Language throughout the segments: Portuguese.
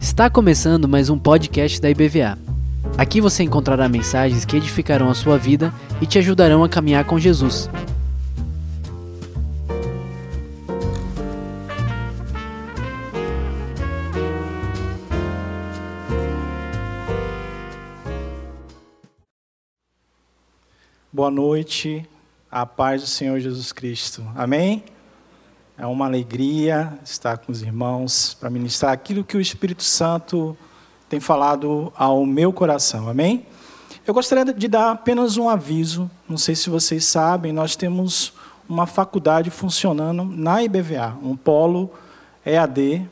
Está começando mais um podcast da IBVA. Aqui você encontrará mensagens que edificarão a sua vida e te ajudarão a caminhar com Jesus. Boa noite, a paz do Senhor Jesus Cristo. Amém? É uma alegria estar com os irmãos para ministrar aquilo que o Espírito Santo tem falado ao meu coração. Amém? Eu gostaria de dar apenas um aviso. Não sei se vocês sabem, nós temos uma faculdade funcionando na IBVA, um polo EAD.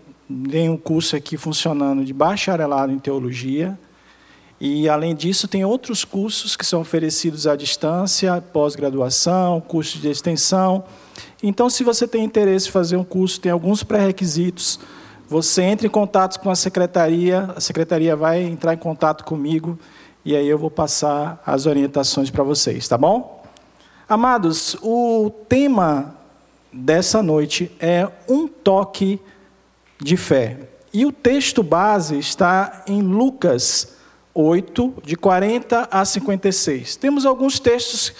Tem um curso aqui funcionando de bacharelado em teologia e, além disso, tem outros cursos que são oferecidos à distância, pós-graduação, cursos de extensão. Então, se você tem interesse em fazer um curso, tem alguns pré-requisitos. Você entra em contato com a secretaria, a secretaria vai entrar em contato comigo e aí eu vou passar as orientações para vocês, tá bom? Amados, o tema dessa noite é um toque de fé. E o texto base está em Lucas 8, de 40 a 56. Temos alguns textos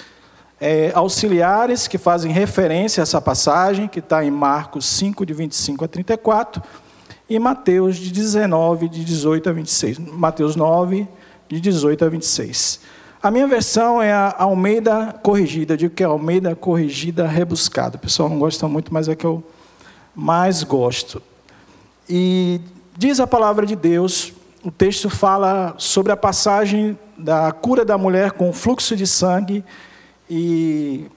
é, auxiliares que fazem referência a essa passagem, que está em Marcos 5, de 25 a 34, e Mateus de 19, de 18 a 26. Mateus 9, de 18 a 26. A minha versão é a Almeida corrigida, digo que é Almeida corrigida rebuscada. O pessoal não gosta muito, mas é que eu mais gosto. E diz a palavra de Deus o texto fala sobre a passagem da cura da mulher com fluxo de sangue e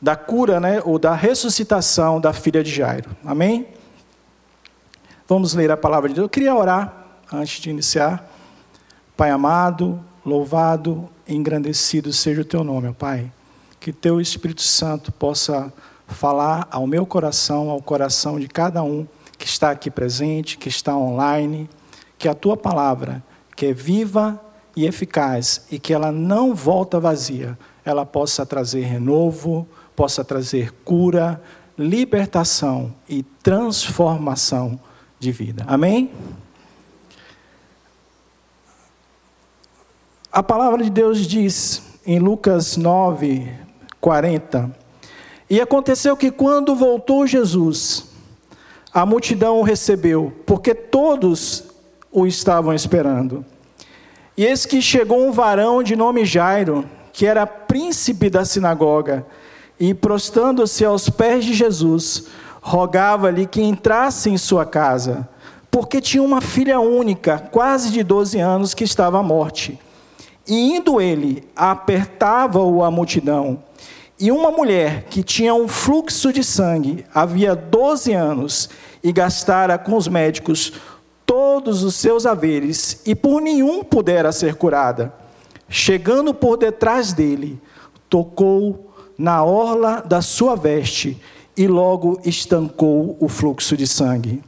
da cura, né, ou da ressuscitação da filha de Jairo. Amém? Vamos ler a palavra de Deus. Eu queria orar antes de iniciar. Pai amado, louvado, engrandecido seja o teu nome, Pai. Que teu Espírito Santo possa falar ao meu coração, ao coração de cada um que está aqui presente, que está online que a tua palavra, que é viva e eficaz e que ela não volta vazia, ela possa trazer renovo, possa trazer cura, libertação e transformação de vida. Amém? A palavra de Deus diz em Lucas 9, 40: E aconteceu que quando voltou Jesus, a multidão o recebeu, porque todos o estavam esperando. E eis que chegou um varão de nome Jairo, que era príncipe da sinagoga, e prostando-se aos pés de Jesus, rogava-lhe que entrasse em sua casa, porque tinha uma filha única, quase de 12 anos, que estava à morte. E indo ele, apertava-o a multidão. E uma mulher que tinha um fluxo de sangue, havia 12 anos, e gastara com os médicos todos os seus haveres, e por nenhum pudera ser curada. Chegando por detrás dele, tocou na orla da sua veste, e logo estancou o fluxo de sangue.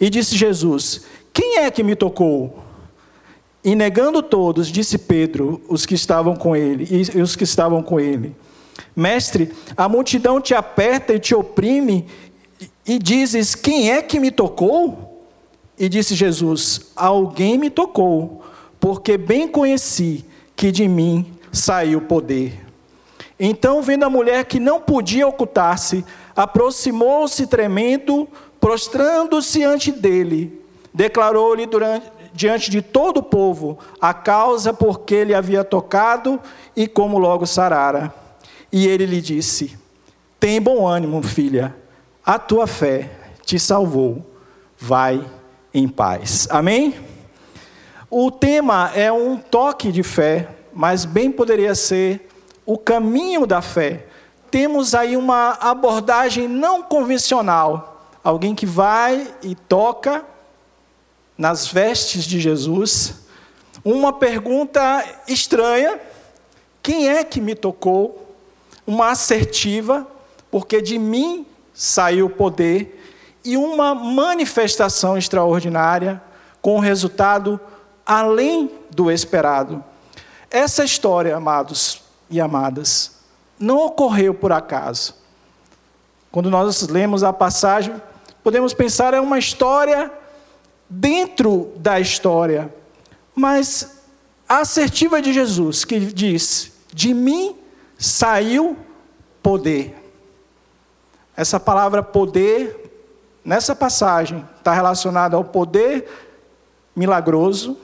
E disse Jesus: Quem é que me tocou? E negando todos, disse Pedro, os que estavam com ele, e os que estavam com ele: Mestre, a multidão te aperta e te oprime, e dizes: Quem é que me tocou? E disse Jesus: Alguém me tocou, porque bem conheci que de mim saiu poder. Então, vendo a mulher que não podia ocultar-se, aproximou-se tremendo, prostrando-se ante dele, declarou-lhe diante de todo o povo a causa por que ele havia tocado e como logo sarara. E ele lhe disse: Tem bom ânimo, filha, a tua fé te salvou. Vai em paz. Amém? O tema é um toque de fé, mas bem poderia ser o caminho da fé. Temos aí uma abordagem não convencional. Alguém que vai e toca nas vestes de Jesus. Uma pergunta estranha: quem é que me tocou? Uma assertiva, porque de mim saiu o poder e uma manifestação extraordinária com resultado além do esperado. Essa história, amados e amadas, não ocorreu por acaso. quando nós lemos a passagem, podemos pensar é uma história dentro da história, mas a assertiva de Jesus que diz: "De mim saiu poder". Essa palavra poder nessa passagem está relacionada ao poder milagroso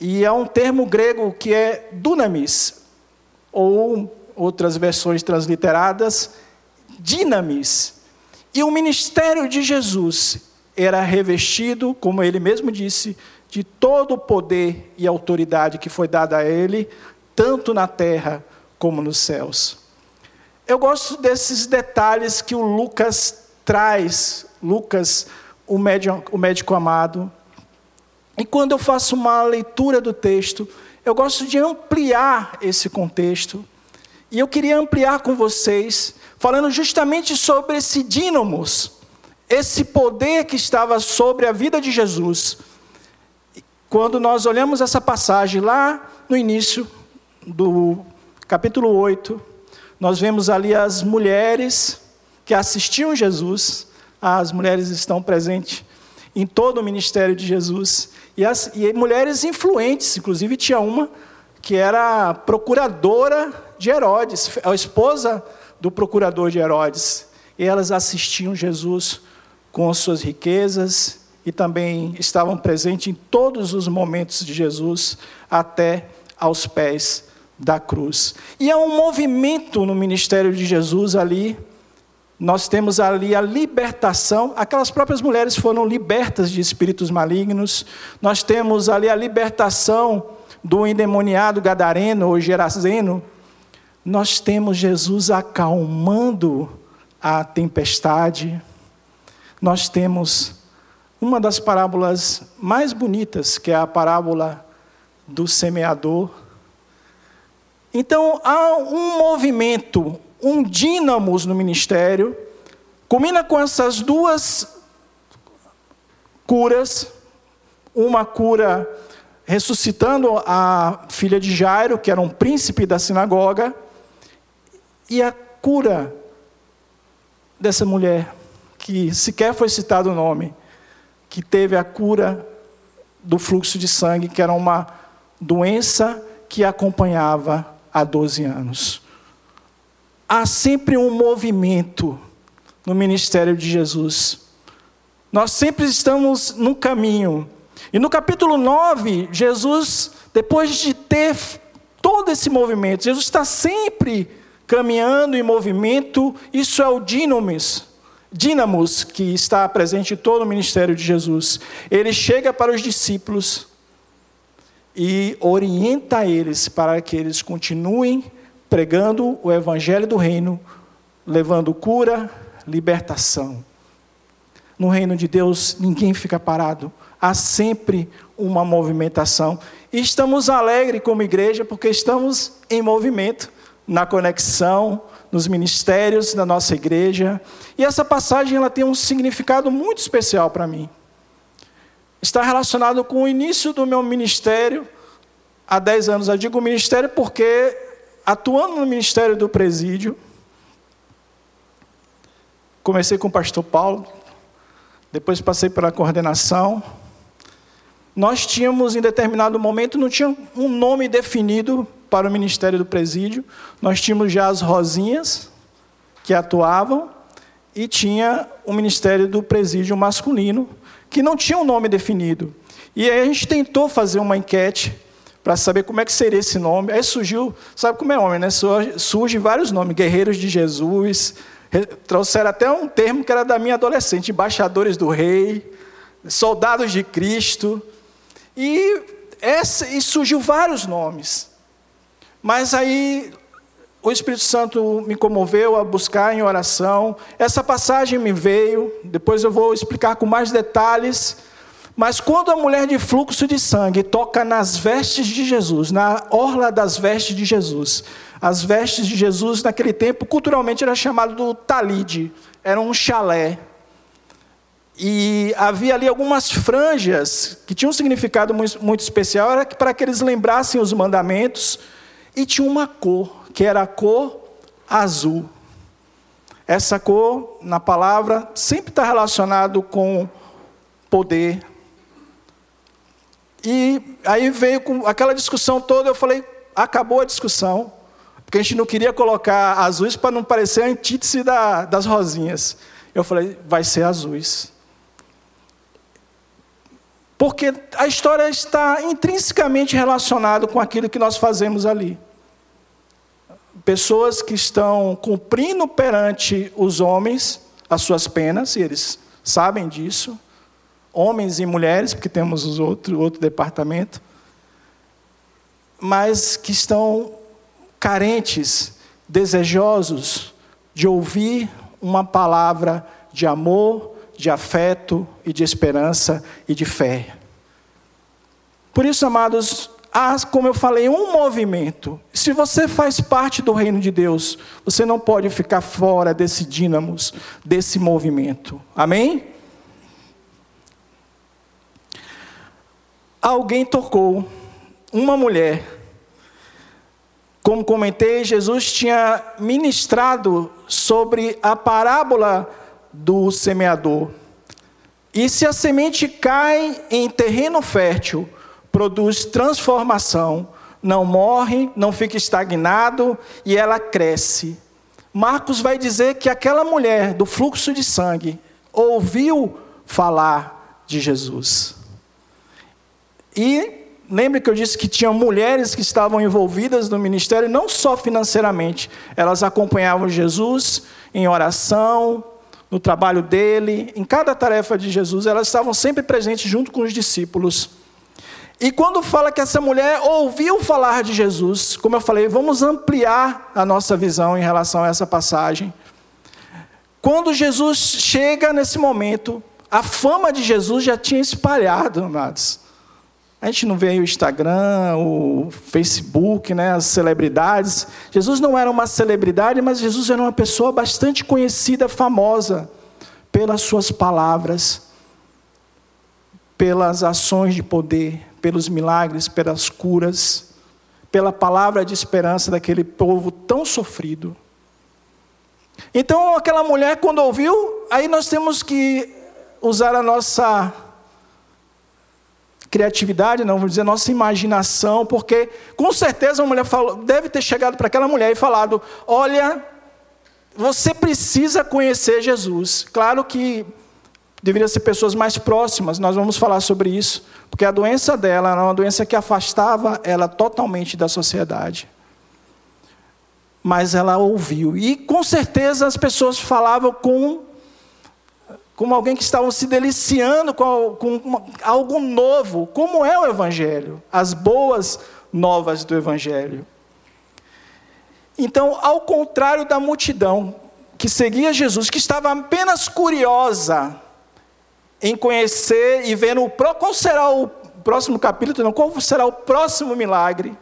e é um termo grego que é dunamis ou outras versões transliteradas dinamis. E o ministério de Jesus era revestido, como ele mesmo disse, de todo o poder e autoridade que foi dada a ele, tanto na terra como nos céus. Eu gosto desses detalhes que o Lucas traz, Lucas, o médico, o médico amado. E quando eu faço uma leitura do texto, eu gosto de ampliar esse contexto. E eu queria ampliar com vocês, falando justamente sobre esse dínamos, esse poder que estava sobre a vida de Jesus. Quando nós olhamos essa passagem lá no início do capítulo 8, nós vemos ali as mulheres que assistiam Jesus, as mulheres estão presentes em todo o ministério de Jesus, e, as, e mulheres influentes, inclusive tinha uma que era procuradora de Herodes, a esposa do procurador de Herodes, e elas assistiam Jesus com as suas riquezas e também estavam presentes em todos os momentos de Jesus até aos pés da cruz. E há um movimento no ministério de Jesus ali. Nós temos ali a libertação, aquelas próprias mulheres foram libertas de espíritos malignos. Nós temos ali a libertação do endemoniado gadareno ou gerazeno. Nós temos Jesus acalmando a tempestade. Nós temos uma das parábolas mais bonitas, que é a parábola do semeador. Então há um movimento, um dínamos no ministério, combina com essas duas curas, uma cura ressuscitando a filha de Jairo, que era um príncipe da sinagoga, e a cura dessa mulher, que sequer foi citado o nome, que teve a cura do fluxo de sangue, que era uma doença que acompanhava há 12 anos. Há sempre um movimento no ministério de Jesus. Nós sempre estamos no caminho. E no capítulo 9, Jesus, depois de ter todo esse movimento, Jesus está sempre caminhando em movimento, isso é o dinamis, dínamos que está presente em todo o ministério de Jesus. Ele chega para os discípulos e orienta eles para que eles continuem pregando o evangelho do reino, levando cura, libertação. No reino de Deus, ninguém fica parado, há sempre uma movimentação. E estamos alegres como igreja porque estamos em movimento, na conexão, nos ministérios da nossa igreja. E essa passagem ela tem um significado muito especial para mim. Está relacionado com o início do meu ministério há 10 anos. Eu digo ministério porque, atuando no ministério do presídio, comecei com o pastor Paulo, depois passei pela coordenação. Nós tínhamos, em determinado momento, não tinha um nome definido para o ministério do presídio. Nós tínhamos já as Rosinhas, que atuavam, e tinha o ministério do presídio masculino, que não tinha um nome definido. E aí a gente tentou fazer uma enquete para saber como é que seria esse nome. Aí surgiu, sabe como é homem, né? Surge vários nomes, Guerreiros de Jesus. Trouxeram até um termo que era da minha adolescente, embaixadores do rei, soldados de Cristo. E, essa, e surgiu vários nomes. Mas aí o Espírito Santo me comoveu a buscar em oração. Essa passagem me veio, depois eu vou explicar com mais detalhes. Mas quando a mulher de fluxo de sangue toca nas vestes de Jesus, na orla das vestes de Jesus, as vestes de Jesus naquele tempo culturalmente era chamado do talide, era um chalé. E havia ali algumas franjas que tinham um significado muito, muito especial, era para que eles lembrassem os mandamentos e tinha uma cor, que era a cor azul. Essa cor, na palavra, sempre está relacionado com poder. E aí veio com aquela discussão toda, eu falei, acabou a discussão, porque a gente não queria colocar azuis para não parecer a antítese da, das rosinhas. Eu falei, vai ser azuis. Porque a história está intrinsecamente relacionada com aquilo que nós fazemos ali. Pessoas que estão cumprindo perante os homens as suas penas, e eles sabem disso. Homens e mulheres, porque temos os outro, outro departamento. Mas que estão carentes, desejosos de ouvir uma palavra de amor, de afeto e de esperança e de fé. Por isso, amados, há, como eu falei, um movimento. Se você faz parte do reino de Deus, você não pode ficar fora desse dínamos, desse movimento. Amém? Alguém tocou, uma mulher. Como comentei, Jesus tinha ministrado sobre a parábola do semeador. E se a semente cai em terreno fértil, produz transformação, não morre, não fica estagnado e ela cresce. Marcos vai dizer que aquela mulher do fluxo de sangue ouviu falar de Jesus. E lembre que eu disse que tinham mulheres que estavam envolvidas no ministério, não só financeiramente, elas acompanhavam Jesus em oração, no trabalho dele, em cada tarefa de Jesus, elas estavam sempre presentes junto com os discípulos. E quando fala que essa mulher ouviu falar de Jesus, como eu falei, vamos ampliar a nossa visão em relação a essa passagem. Quando Jesus chega nesse momento, a fama de Jesus já tinha espalhado, amados. A gente não vê aí o Instagram, o Facebook, né, as celebridades. Jesus não era uma celebridade, mas Jesus era uma pessoa bastante conhecida, famosa, pelas suas palavras, pelas ações de poder, pelos milagres, pelas curas, pela palavra de esperança daquele povo tão sofrido. Então, aquela mulher, quando ouviu, aí nós temos que usar a nossa criatividade, não vou dizer nossa imaginação, porque com certeza uma mulher falou, deve ter chegado para aquela mulher e falado: Olha, você precisa conhecer Jesus. Claro que deveria ser pessoas mais próximas, nós vamos falar sobre isso, porque a doença dela era uma doença que afastava ela totalmente da sociedade. Mas ela ouviu, e com certeza as pessoas falavam com como alguém que estava se deliciando com, com algo novo, como é o Evangelho, as boas novas do Evangelho. Então, ao contrário da multidão que seguia Jesus, que estava apenas curiosa em conhecer e ver no, qual será o próximo capítulo, não, qual será o próximo milagre,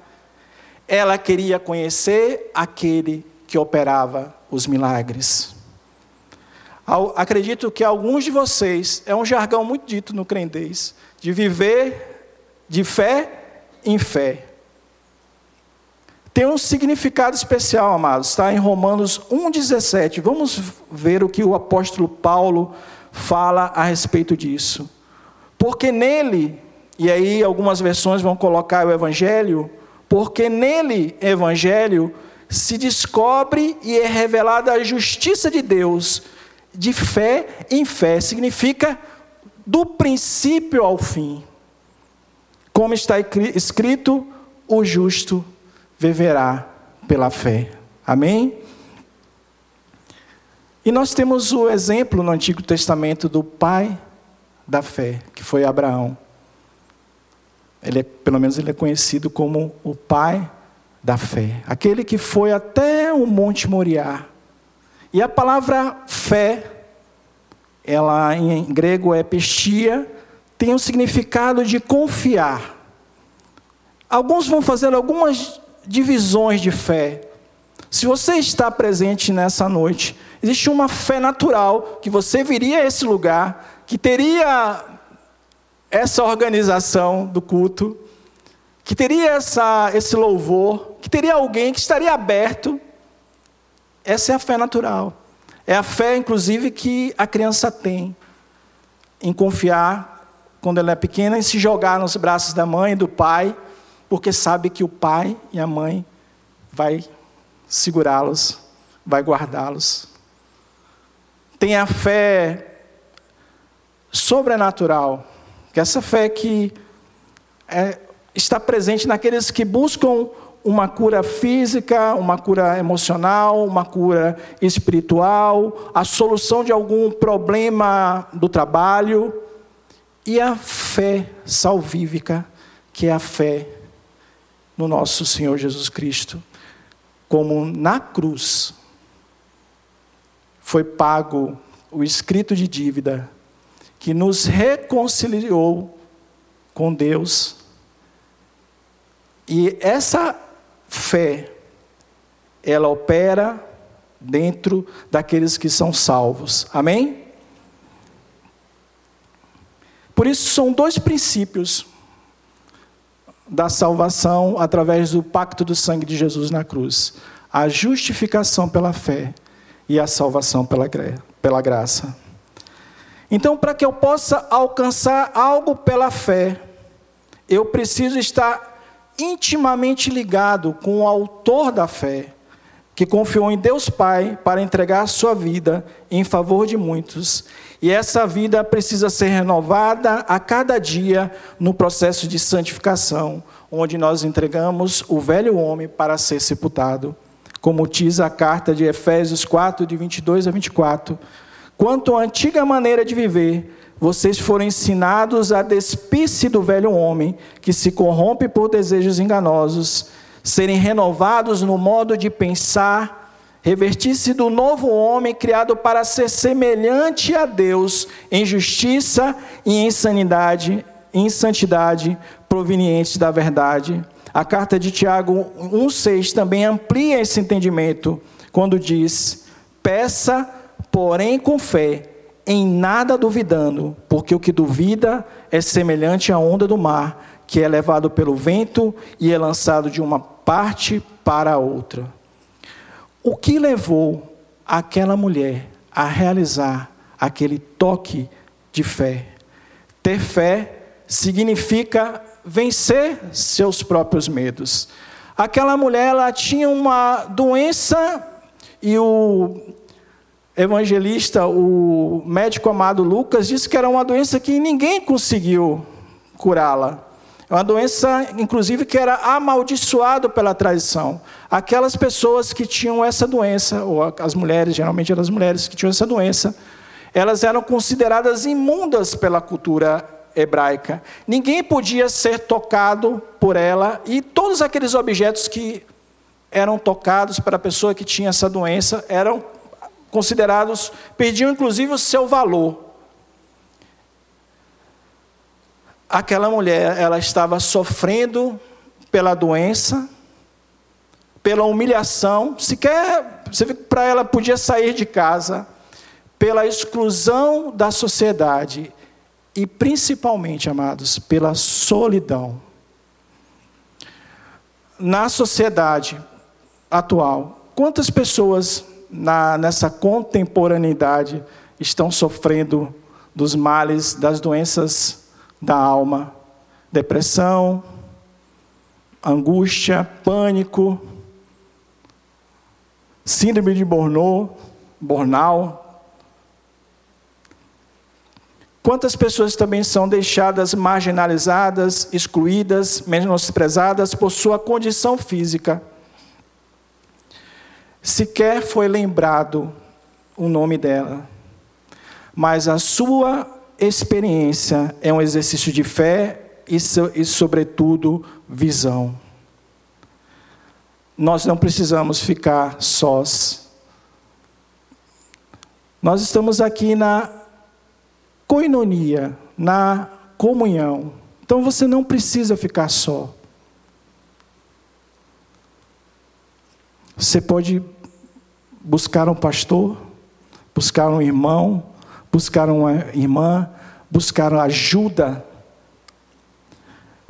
ela queria conhecer aquele que operava os milagres. Acredito que alguns de vocês, é um jargão muito dito no crendez, de viver de fé em fé. Tem um significado especial, amados, está em Romanos 1,17. Vamos ver o que o apóstolo Paulo fala a respeito disso. Porque nele, e aí algumas versões vão colocar o Evangelho, porque nele, Evangelho, se descobre e é revelada a justiça de Deus de fé em fé, significa do princípio ao fim. Como está escrito, o justo viverá pela fé. Amém? E nós temos o exemplo no Antigo Testamento do pai da fé, que foi Abraão. Ele é, pelo menos ele é conhecido como o pai da fé, aquele que foi até o Monte Moriá e a palavra fé, ela em grego é pistia, tem o significado de confiar. Alguns vão fazer algumas divisões de fé. Se você está presente nessa noite, existe uma fé natural que você viria a esse lugar, que teria essa organização do culto, que teria essa, esse louvor, que teria alguém que estaria aberto essa é a fé natural. É a fé, inclusive, que a criança tem em confiar, quando ela é pequena, em se jogar nos braços da mãe e do pai, porque sabe que o pai e a mãe vai segurá-los, vai guardá-los. Tem a fé sobrenatural, que é essa fé que é, está presente naqueles que buscam uma cura física, uma cura emocional, uma cura espiritual, a solução de algum problema do trabalho e a fé salvífica, que é a fé no nosso Senhor Jesus Cristo, como na cruz foi pago o escrito de dívida que nos reconciliou com Deus. E essa fé, ela opera dentro daqueles que são salvos. Amém? Por isso, são dois princípios da salvação através do pacto do sangue de Jesus na cruz: a justificação pela fé e a salvação pela, pela graça. Então, para que eu possa alcançar algo pela fé, eu preciso estar intimamente ligado com o autor da fé, que confiou em Deus Pai para entregar a sua vida em favor de muitos. E essa vida precisa ser renovada a cada dia no processo de santificação, onde nós entregamos o velho homem para ser sepultado. Como diz a carta de Efésios 4, de 22 a 24. Quanto à antiga maneira de viver, vocês foram ensinados a despir-se do velho homem, que se corrompe por desejos enganosos, serem renovados no modo de pensar, revertir-se do novo homem criado para ser semelhante a Deus em justiça e em sanidade, em santidade provenientes da verdade. A carta de Tiago 1,6 também amplia esse entendimento, quando diz: peça, porém com fé em nada duvidando, porque o que duvida é semelhante à onda do mar, que é levado pelo vento e é lançado de uma parte para a outra. O que levou aquela mulher a realizar aquele toque de fé? Ter fé significa vencer seus próprios medos. Aquela mulher ela tinha uma doença e o evangelista, o médico amado Lucas, disse que era uma doença que ninguém conseguiu curá-la. É uma doença, inclusive, que era amaldiçoado pela tradição. Aquelas pessoas que tinham essa doença, ou as mulheres, geralmente eram as mulheres que tinham essa doença, elas eram consideradas imundas pela cultura hebraica. Ninguém podia ser tocado por ela, e todos aqueles objetos que eram tocados para a pessoa que tinha essa doença eram considerados, perdiam inclusive o seu valor. Aquela mulher, ela estava sofrendo pela doença, pela humilhação, sequer para ela podia sair de casa, pela exclusão da sociedade e principalmente, amados, pela solidão. Na sociedade atual, quantas pessoas na, nessa contemporaneidade estão sofrendo dos males, das doenças da alma, depressão, angústia, pânico, síndrome de Burnout, burnout. Quantas pessoas também são deixadas marginalizadas, excluídas, menosprezadas por sua condição física? Sequer foi lembrado o nome dela. Mas a sua experiência é um exercício de fé e, e sobretudo, visão. Nós não precisamos ficar sós. Nós estamos aqui na coinonia, na comunhão. Então você não precisa ficar só. Você pode buscar um pastor, buscar um irmão, buscar uma irmã, buscar ajuda.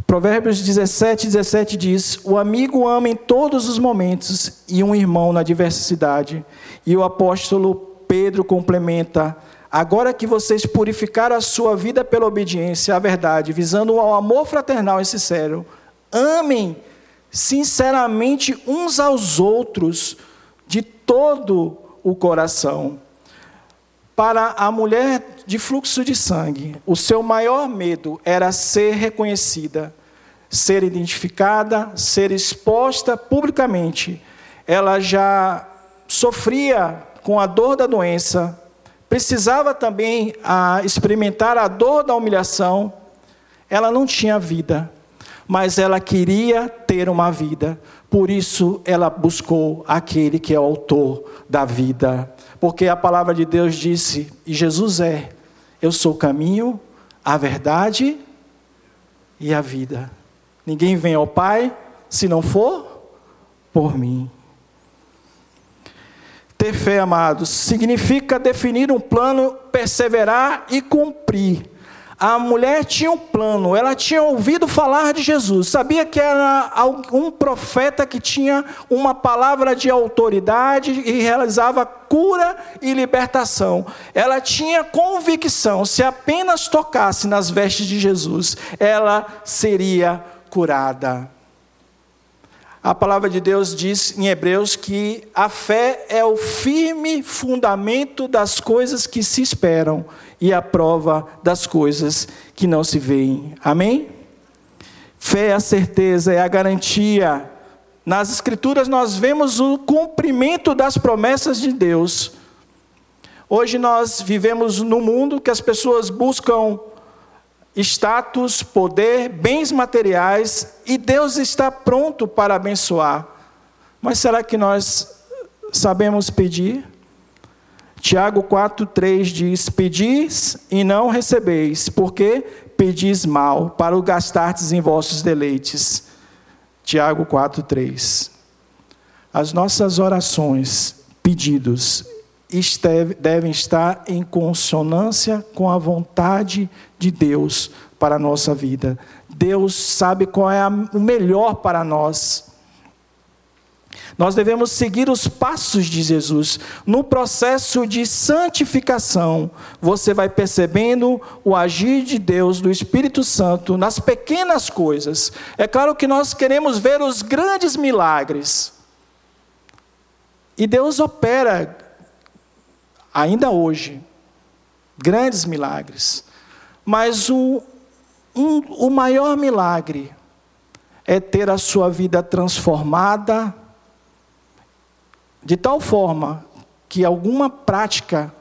Provérbios 17, 17 diz: O amigo ama em todos os momentos e um irmão na diversidade. E o apóstolo Pedro complementa: Agora que vocês purificaram a sua vida pela obediência à verdade, visando ao amor fraternal e sincero, amem sinceramente uns aos outros de todo o coração. Para a mulher de fluxo de sangue, o seu maior medo era ser reconhecida, ser identificada, ser exposta publicamente. Ela já sofria com a dor da doença, precisava também a, experimentar a dor da humilhação. Ela não tinha vida, mas ela queria ter uma vida. Por isso ela buscou aquele que é o autor da vida porque a palavra de Deus disse, e Jesus é: Eu sou o caminho, a verdade e a vida. Ninguém vem ao Pai se não for por mim. Ter fé, amados, significa definir um plano, perseverar e cumprir. A mulher tinha um plano, ela tinha ouvido falar de Jesus, sabia que era um profeta que tinha uma palavra de autoridade e realizava cura e libertação. Ela tinha convicção, se apenas tocasse nas vestes de Jesus, ela seria curada. A palavra de Deus diz em Hebreus que a fé é o firme fundamento das coisas que se esperam e a prova das coisas que não se veem. Amém? Fé é a certeza, é a garantia. Nas Escrituras nós vemos o cumprimento das promessas de Deus. Hoje nós vivemos num mundo que as pessoas buscam status, poder, bens materiais e Deus está pronto para abençoar. Mas será que nós sabemos pedir? Tiago 4,3 diz: Pedis e não recebeis, porque pedis mal, para o gastardes em vossos deleites. Tiago 4,3. As nossas orações, pedidos, devem estar em consonância com a vontade de Deus para a nossa vida. Deus sabe qual é o melhor para nós. Nós devemos seguir os passos de Jesus. No processo de santificação, você vai percebendo o agir de Deus, do Espírito Santo, nas pequenas coisas. É claro que nós queremos ver os grandes milagres. E Deus opera, ainda hoje, grandes milagres. Mas o, um, o maior milagre é ter a sua vida transformada de tal forma que alguma prática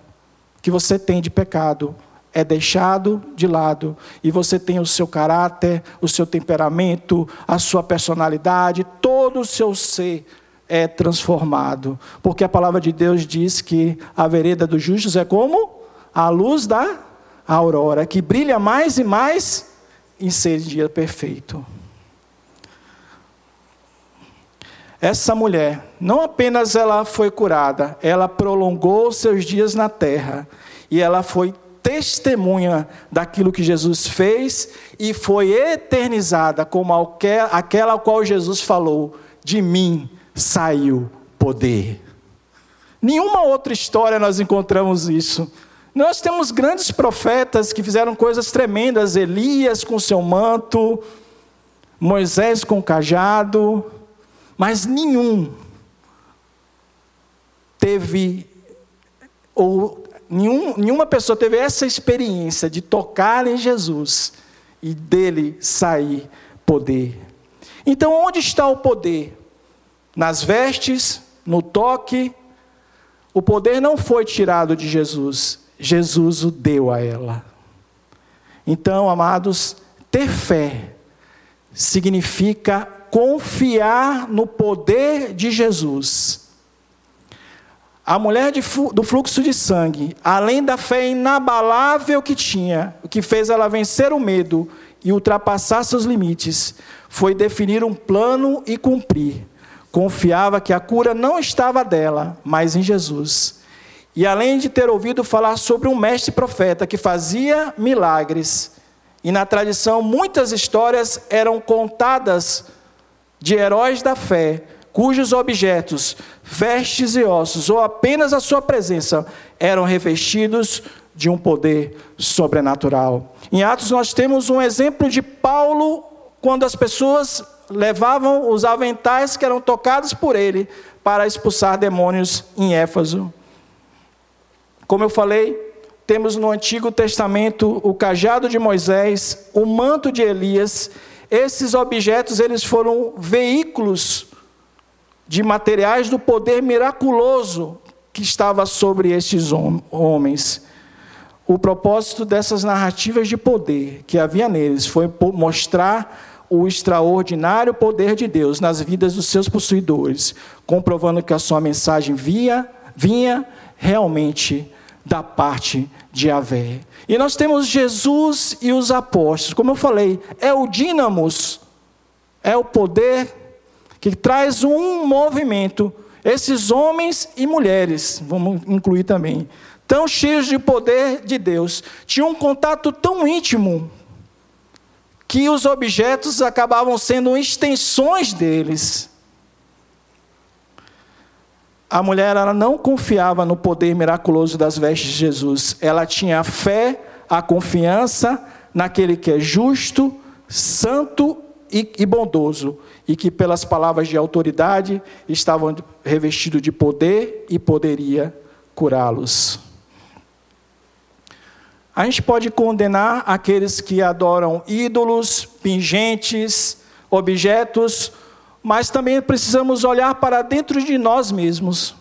que você tem de pecado é deixado de lado e você tem o seu caráter, o seu temperamento, a sua personalidade, todo o seu ser é transformado. Porque a palavra de Deus diz que a vereda dos justos é como a luz da aurora, que brilha mais e mais em ser dia perfeito. Essa mulher, não apenas ela foi curada, ela prolongou seus dias na terra e ela foi testemunha daquilo que Jesus fez e foi eternizada como aquela a qual Jesus falou: de mim saiu poder. Nenhuma outra história nós encontramos isso. Nós temos grandes profetas que fizeram coisas tremendas: Elias com seu manto, Moisés com o cajado, mas nenhum teve, ou nenhum, nenhuma pessoa teve essa experiência de tocar em Jesus e dele sair poder. Então, onde está o poder? Nas vestes, no toque. O poder não foi tirado de Jesus, Jesus o deu a ela. Então, amados, ter fé significa confiar no poder de Jesus. A mulher de, do fluxo de sangue, além da fé inabalável que tinha, o que fez ela vencer o medo e ultrapassar seus limites, foi definir um plano e cumprir. Confiava que a cura não estava dela, mas em Jesus. E além de ter ouvido falar sobre um mestre profeta que fazia milagres, e na tradição muitas histórias eram contadas de heróis da fé, cujos objetos, vestes e ossos, ou apenas a sua presença, eram revestidos de um poder sobrenatural. Em Atos, nós temos um exemplo de Paulo, quando as pessoas levavam os aventais que eram tocados por ele para expulsar demônios em Éfaso. Como eu falei, temos no Antigo Testamento o cajado de Moisés, o manto de Elias. Esses objetos eles foram veículos de materiais do poder miraculoso que estava sobre estes homens. O propósito dessas narrativas de poder que havia neles foi mostrar o extraordinário poder de Deus nas vidas dos seus possuidores, comprovando que a sua mensagem via, vinha realmente da parte de Yahvé. E nós temos Jesus e os apóstolos. Como eu falei, é o dínamos, é o poder que traz um movimento. Esses homens e mulheres, vamos incluir também, tão cheios de poder de Deus, tinham um contato tão íntimo que os objetos acabavam sendo extensões deles. A mulher ela não confiava no poder miraculoso das vestes de Jesus. Ela tinha a fé, a confiança naquele que é justo, santo e, e bondoso e que, pelas palavras de autoridade, estavam revestidos de poder e poderia curá-los. A gente pode condenar aqueles que adoram ídolos, pingentes, objetos, mas também precisamos olhar para dentro de nós mesmos.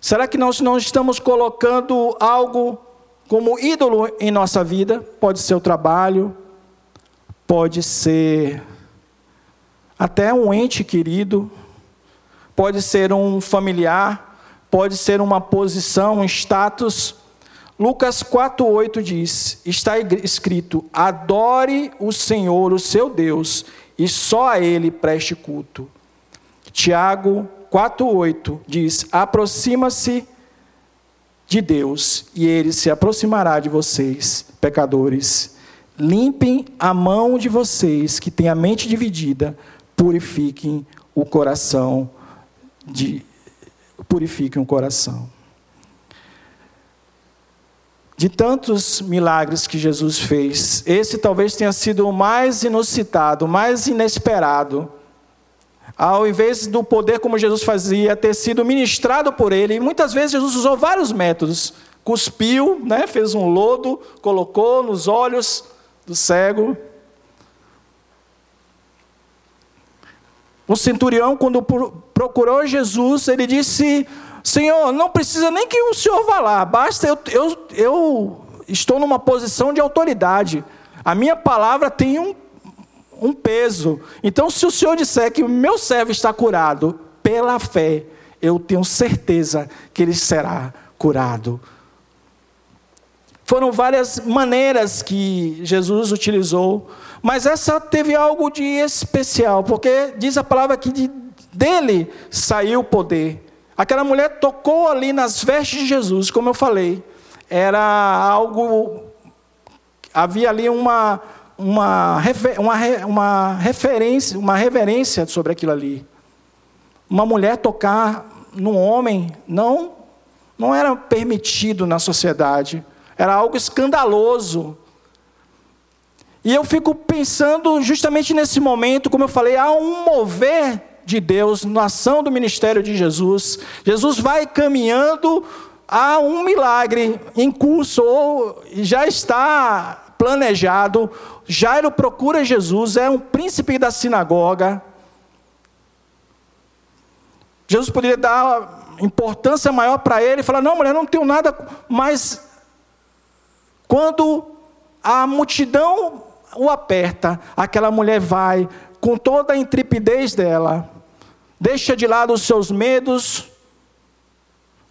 Será que nós não estamos colocando algo como ídolo em nossa vida? Pode ser o trabalho, pode ser até um ente querido, pode ser um familiar, pode ser uma posição, um status. Lucas 4,8 diz: está escrito: adore o Senhor, o seu Deus, e só a Ele preste culto. Tiago 4,8 diz: aproxima-se de Deus, e Ele se aproximará de vocês, pecadores. Limpem a mão de vocês que têm a mente dividida, purifiquem o coração de purifiquem o coração. De tantos milagres que Jesus fez, esse talvez tenha sido o mais inusitado, o mais inesperado. Ao invés do poder como Jesus fazia ter sido ministrado por ele, e muitas vezes Jesus usou vários métodos. Cuspiu, né, fez um lodo, colocou nos olhos do cego, O centurião, quando procurou Jesus, ele disse: Senhor, não precisa nem que o senhor vá lá, basta eu, eu, eu estou numa posição de autoridade. A minha palavra tem um, um peso. Então, se o senhor disser que o meu servo está curado pela fé, eu tenho certeza que ele será curado. Foram várias maneiras que Jesus utilizou mas essa teve algo de especial, porque diz a palavra que de, dele saiu o poder. Aquela mulher tocou ali nas vestes de Jesus, como eu falei. Era algo. Havia ali uma, uma, uma, uma referência, uma reverência sobre aquilo ali. Uma mulher tocar num homem não, não era permitido na sociedade. Era algo escandaloso. E eu fico pensando justamente nesse momento, como eu falei, há um mover de Deus na ação do ministério de Jesus. Jesus vai caminhando a um milagre em curso, ou já está planejado. Jairo procura Jesus, é um príncipe da sinagoga. Jesus poderia dar importância maior para ele e falar: Não, mulher, não tenho nada. Mas quando a multidão o aperta, aquela mulher vai com toda a intrepidez dela, deixa de lado os seus medos,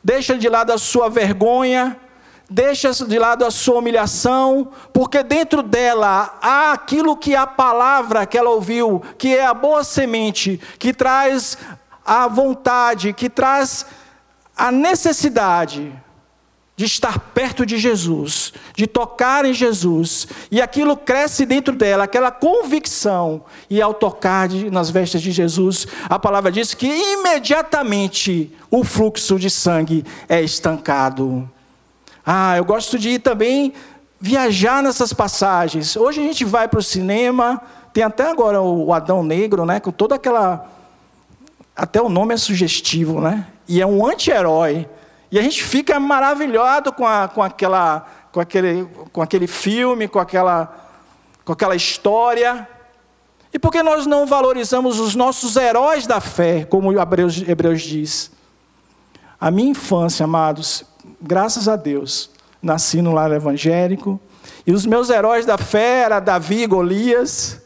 deixa de lado a sua vergonha, deixa de lado a sua humilhação, porque dentro dela há aquilo que a palavra que ela ouviu, que é a boa semente, que traz a vontade, que traz a necessidade de estar perto de Jesus, de tocar em Jesus, e aquilo cresce dentro dela, aquela convicção, e ao tocar de, nas vestes de Jesus, a palavra diz que imediatamente o fluxo de sangue é estancado. Ah, eu gosto de ir também viajar nessas passagens. Hoje a gente vai para o cinema, tem até agora o Adão Negro, né, com toda aquela. Até o nome é sugestivo, né? E é um anti-herói e a gente fica maravilhado com, a, com, aquela, com, aquele, com aquele filme, com aquela, com aquela história. E por que nós não valorizamos os nossos heróis da fé, como Hebreus, Hebreus diz? A minha infância, amados, graças a Deus, nasci no lar evangélico, e os meus heróis da fé eram Davi e Golias.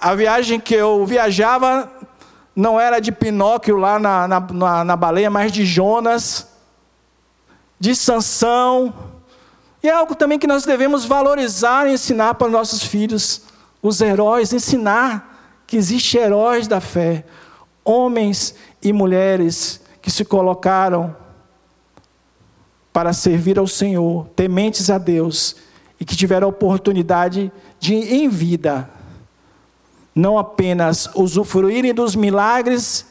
A viagem que eu viajava não era de Pinóquio lá na, na, na, na baleia, mas de Jonas, de Sansão. E é algo também que nós devemos valorizar e ensinar para nossos filhos, os heróis, ensinar que existem heróis da fé, homens e mulheres que se colocaram para servir ao Senhor, tementes a Deus, e que tiveram a oportunidade de, em vida, não apenas usufruírem dos milagres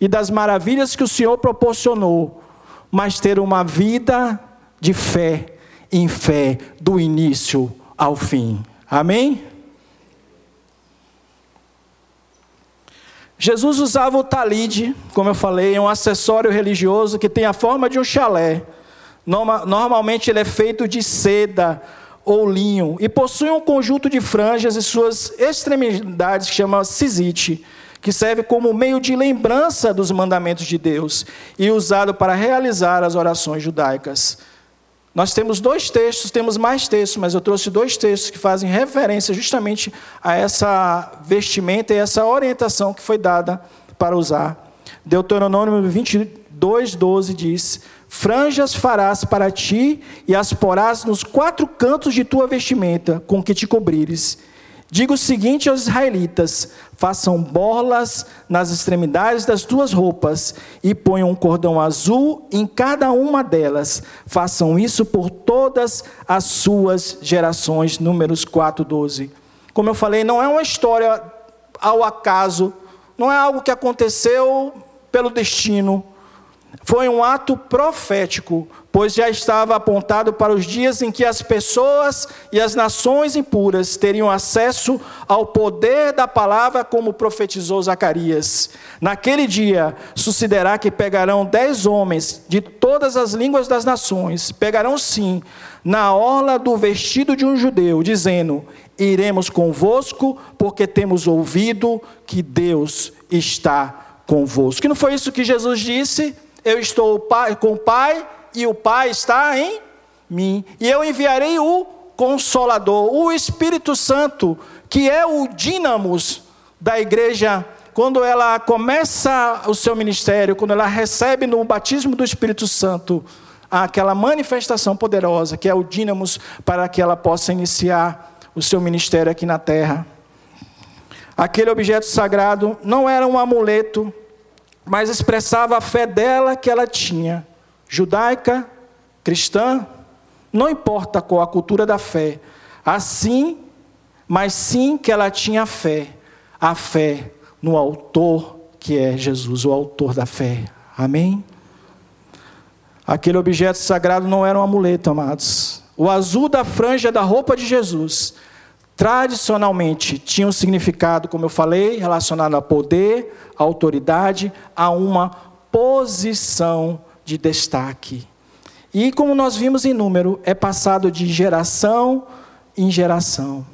e das maravilhas que o Senhor proporcionou, mas ter uma vida de fé em fé, do início ao fim. Amém? Jesus usava o talide, como eu falei, um acessório religioso que tem a forma de um chalé. Normalmente ele é feito de seda ou linho, e possui um conjunto de franjas em suas extremidades que chama cisite, que serve como meio de lembrança dos mandamentos de Deus e usado para realizar as orações judaicas. Nós temos dois textos, temos mais textos, mas eu trouxe dois textos que fazem referência justamente a essa vestimenta e essa orientação que foi dada para usar. Deuteronômio 22, 12 diz: Franjas farás para ti e as porás nos quatro cantos de tua vestimenta, com que te cobrires. Diga o seguinte aos israelitas: façam borlas nas extremidades das tuas roupas e ponham um cordão azul em cada uma delas. Façam isso por todas as suas gerações. Números 4:12. Como eu falei, não é uma história ao acaso, não é algo que aconteceu pelo destino, foi um ato profético, pois já estava apontado para os dias em que as pessoas e as nações impuras teriam acesso ao poder da palavra, como profetizou Zacarias. Naquele dia sucederá que pegarão dez homens de todas as línguas das nações, pegarão sim na orla do vestido de um judeu, dizendo: Iremos convosco, porque temos ouvido que Deus está convosco. Que não foi isso que Jesus disse? Eu estou com o Pai e o Pai está em mim. E eu enviarei o Consolador, o Espírito Santo, que é o dínamos da igreja quando ela começa o seu ministério, quando ela recebe no batismo do Espírito Santo aquela manifestação poderosa, que é o dínamos para que ela possa iniciar o seu ministério aqui na terra. Aquele objeto sagrado não era um amuleto, mas expressava a fé dela que ela tinha, judaica, cristã, não importa qual a cultura da fé, assim, mas sim que ela tinha fé, a fé no autor que é Jesus, o autor da fé. Amém? Aquele objeto sagrado não era um amuleto, amados. O azul da franja da roupa de Jesus tradicionalmente tinha um significado, como eu falei, relacionado a poder, a autoridade, a uma posição de destaque. E como nós vimos em número, é passado de geração em geração.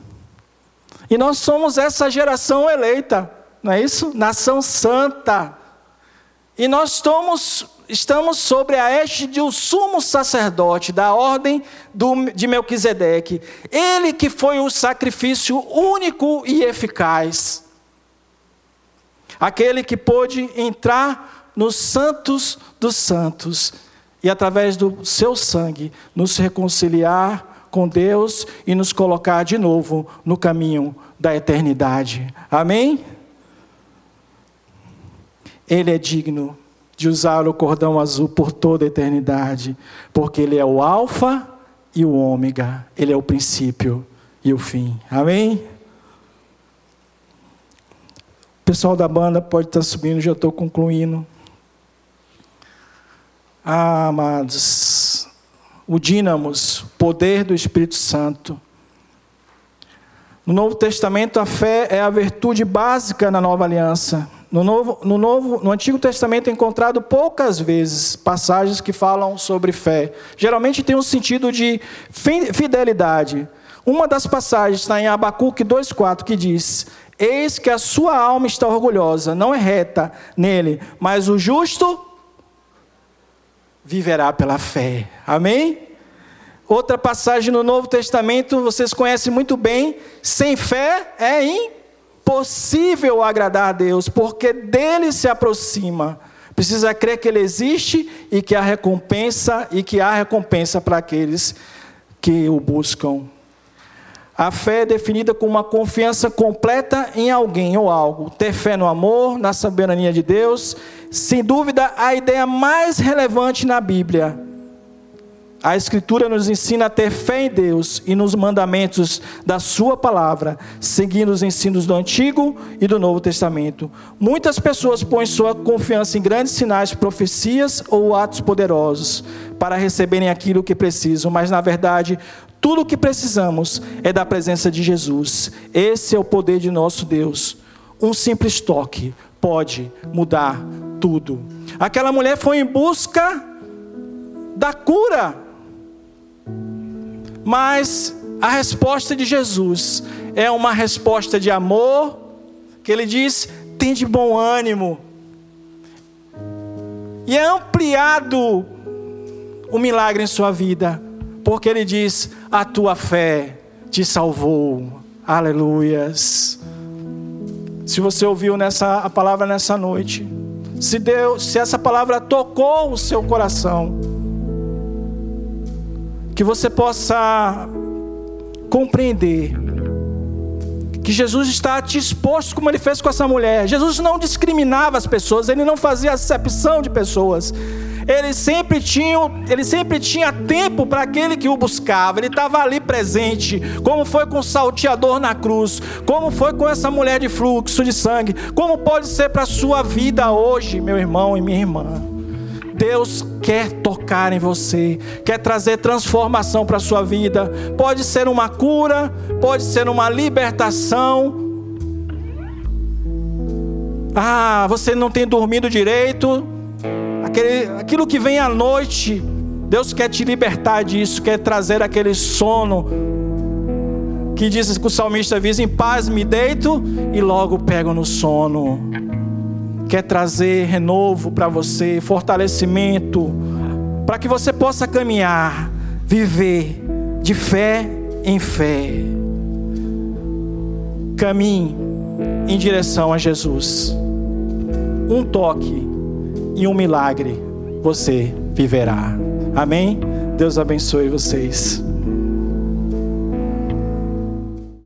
E nós somos essa geração eleita, não é isso? Nação santa. E nós somos estamos sobre a este de um sumo sacerdote da ordem do, de Melquisedeque. Ele que foi o sacrifício único e eficaz. Aquele que pôde entrar nos santos dos santos e através do seu sangue nos reconciliar com Deus e nos colocar de novo no caminho da eternidade. Amém? Ele é digno de usar o cordão azul por toda a eternidade, porque Ele é o Alfa e o Ômega, Ele é o princípio e o fim. Amém? O pessoal da banda pode estar subindo, já estou concluindo. Ah, amados, o dínamos, poder do Espírito Santo. No Novo Testamento, a fé é a virtude básica na nova aliança. No, novo, no, novo, no Antigo Testamento é encontrado poucas vezes passagens que falam sobre fé. Geralmente tem um sentido de fidelidade. Uma das passagens está em Abacuque 2,4 que diz: Eis que a sua alma está orgulhosa, não é reta nele, mas o justo viverá pela fé. Amém? Outra passagem no Novo Testamento, vocês conhecem muito bem: sem fé é impossível possível agradar a Deus, porque dele se aproxima. Precisa crer que ele existe e que há recompensa e que há recompensa para aqueles que o buscam. A fé é definida como uma confiança completa em alguém ou algo. Ter fé no amor, na soberania de Deus, sem dúvida a ideia mais relevante na Bíblia. A Escritura nos ensina a ter fé em Deus e nos mandamentos da Sua palavra, seguindo os ensinos do Antigo e do Novo Testamento. Muitas pessoas põem sua confiança em grandes sinais, profecias ou atos poderosos para receberem aquilo que precisam, mas na verdade, tudo o que precisamos é da presença de Jesus. Esse é o poder de nosso Deus. Um simples toque pode mudar tudo. Aquela mulher foi em busca da cura mas a resposta de Jesus é uma resposta de amor, que ele diz: tem de bom ânimo. E é ampliado o milagre em sua vida, porque ele diz: a tua fé te salvou. Aleluias. Se você ouviu nessa a palavra nessa noite, se Deus, se essa palavra tocou o seu coração, que você possa compreender que Jesus está disposto, como ele fez com essa mulher. Jesus não discriminava as pessoas, ele não fazia acepção de pessoas. Ele sempre tinha, ele sempre tinha tempo para aquele que o buscava. Ele estava ali presente, como foi com o salteador na cruz, como foi com essa mulher de fluxo de sangue, como pode ser para a sua vida hoje, meu irmão e minha irmã. Deus quer tocar em você, quer trazer transformação para a sua vida. Pode ser uma cura, pode ser uma libertação. Ah, você não tem dormido direito. Aquele, aquilo que vem à noite, Deus quer te libertar disso, quer trazer aquele sono que diz que o salmista diz: em paz me deito e logo pego no sono quer trazer renovo para você, fortalecimento, para que você possa caminhar, viver de fé em fé. Caminhe em direção a Jesus. Um toque e um milagre você viverá. Amém? Deus abençoe vocês.